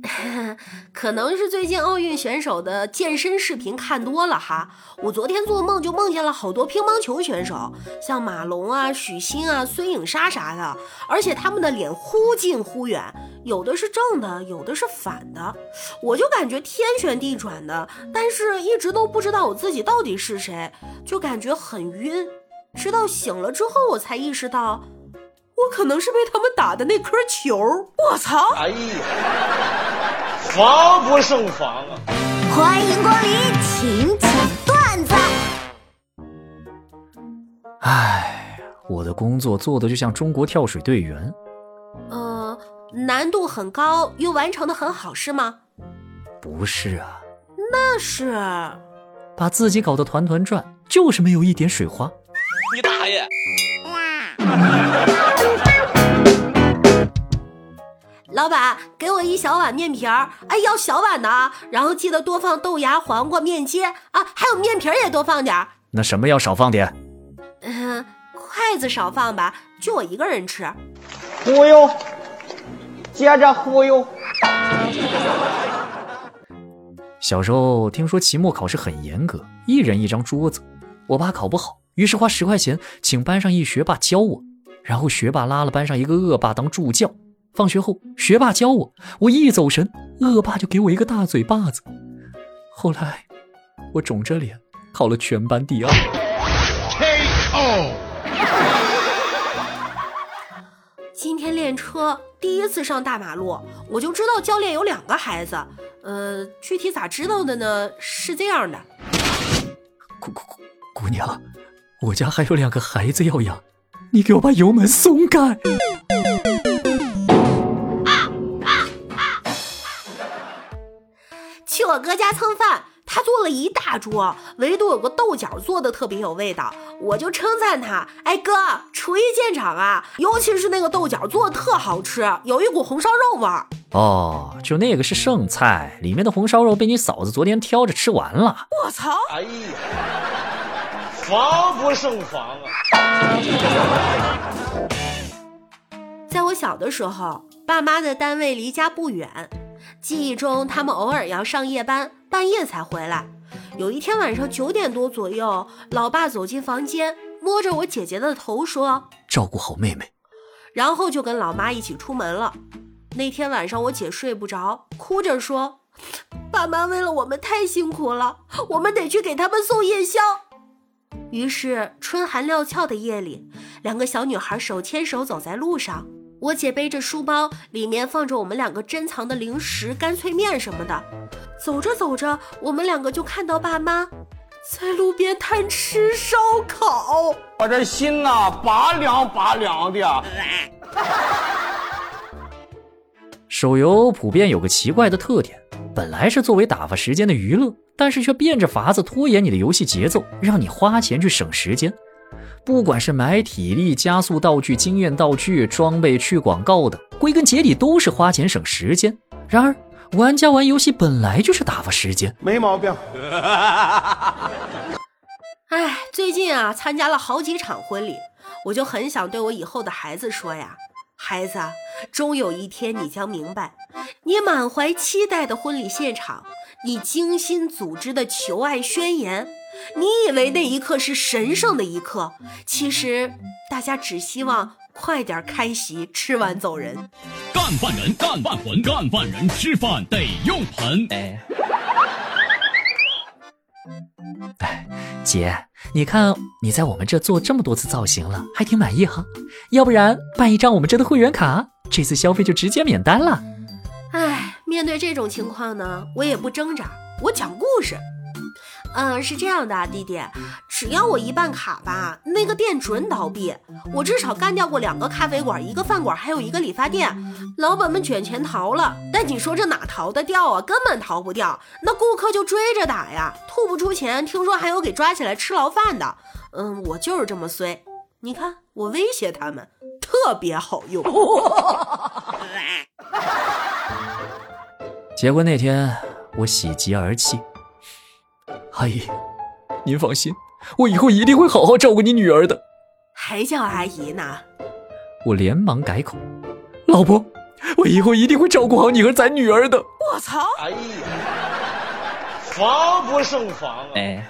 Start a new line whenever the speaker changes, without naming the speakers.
可能是最近奥运选手的健身视频看多了哈，我昨天做梦就梦见了好多乒乓球选手，像马龙啊、许昕啊、孙颖莎啥的，而且他们的脸忽近忽远，有的是正的，有的是反的，我就感觉天旋地转的，但是一直都不知道我自己到底是谁，就感觉很晕，直到醒了之后我才意识到。我可能是被他们打的那颗球，我操！哎呀，
防不胜防啊！
欢迎光临，请讲段子。
哎，我的工作做的就像中国跳水队员。
呃，难度很高，又完成的很好，是吗？
不是啊。
那是
把自己搞得团团转，就是没有一点水花。
你大爷！
老板，给我一小碗面皮儿，哎，要小碗的啊，然后记得多放豆芽、黄瓜、面筋啊，还有面皮儿也多放点儿。
那什么要少放点？
嗯，筷子少放吧，就我一个人吃。
忽悠，接着忽悠。
小时候听说期末考试很严格，一人一张桌子，我爸考不好。于是花十块钱请班上一学霸教我，然后学霸拉了班上一个恶霸当助教。放学后，学霸教我，我一走神，恶霸就给我一个大嘴巴子。后来，我肿着脸考了全班第二。K.O.
今天练车第一次上大马路，我就知道教练有两个孩子。呃，具体咋知道的呢？是这样的，
姑姑姑姑娘。我家还有两个孩子要养，你给我把油门松开。
我哥家蹭饭，他做了一大桌，唯独有个豆角做的特别有味道，我就称赞他：“哎哥，厨艺见长啊！尤其是那个豆角做的特好吃，有一股红烧肉味儿。”
哦，就那个是剩菜，里面的红烧肉被你嫂子昨天挑着吃完了。
我操！哎呀！
防不胜防啊！
在我小的时候，爸妈的单位离家不远，记忆中他们偶尔要上夜班，半夜才回来。有一天晚上九点多左右，老爸走进房间，摸着我姐姐的头说：“
照顾好妹妹。”
然后就跟老妈一起出门了。那天晚上我姐睡不着，哭着说：“爸妈为了我们太辛苦了，我们得去给他们送夜宵。”于是，春寒料峭的夜里，两个小女孩手牵手走在路上。我姐背着书包，里面放着我们两个珍藏的零食、干脆面什么的。走着走着，我们两个就看到爸妈在路边摊吃烧烤。
我这心呐，拔凉拔凉的。
手游普遍有个奇怪的特点，本来是作为打发时间的娱乐。但是却变着法子拖延你的游戏节奏，让你花钱去省时间。不管是买体力、加速道具、经验道具、装备、去广告的，归根结底都是花钱省时间。然而，玩家玩游戏本来就是打发时间，
没毛病。
哎，最近啊，参加了好几场婚礼，我就很想对我以后的孩子说呀，孩子，终有一天你将明白，你满怀期待的婚礼现场。你精心组织的求爱宣言，你以为那一刻是神圣的一刻，其实大家只希望快点开席，吃完走人。
干饭人，干饭魂，干饭人吃饭得用盆。哎，
哎，姐，你看你在我们这做这么多次造型了，还挺满意哈。要不然办一张我们这的会员卡，这次消费就直接免单了。
哎。面对这种情况呢，我也不挣扎，我讲故事。嗯，是这样的，弟弟，只要我一办卡吧，那个店准倒闭。我至少干掉过两个咖啡馆、一个饭馆，还有一个理发店，老板们卷钱逃了。但你说这哪逃得掉啊？根本逃不掉，那顾客就追着打呀，吐不出钱，听说还有给抓起来吃牢饭的。嗯，我就是这么衰。你看，我威胁他们，特别好用。
结婚那天，我喜极而泣。阿姨，您放心，我以后一定会好好照顾你女儿的。
还叫阿姨呢？
我连忙改口：“老婆，我以后一定会照顾好你和咱女儿的。
我操！
哎呀，防不胜防啊！
哎。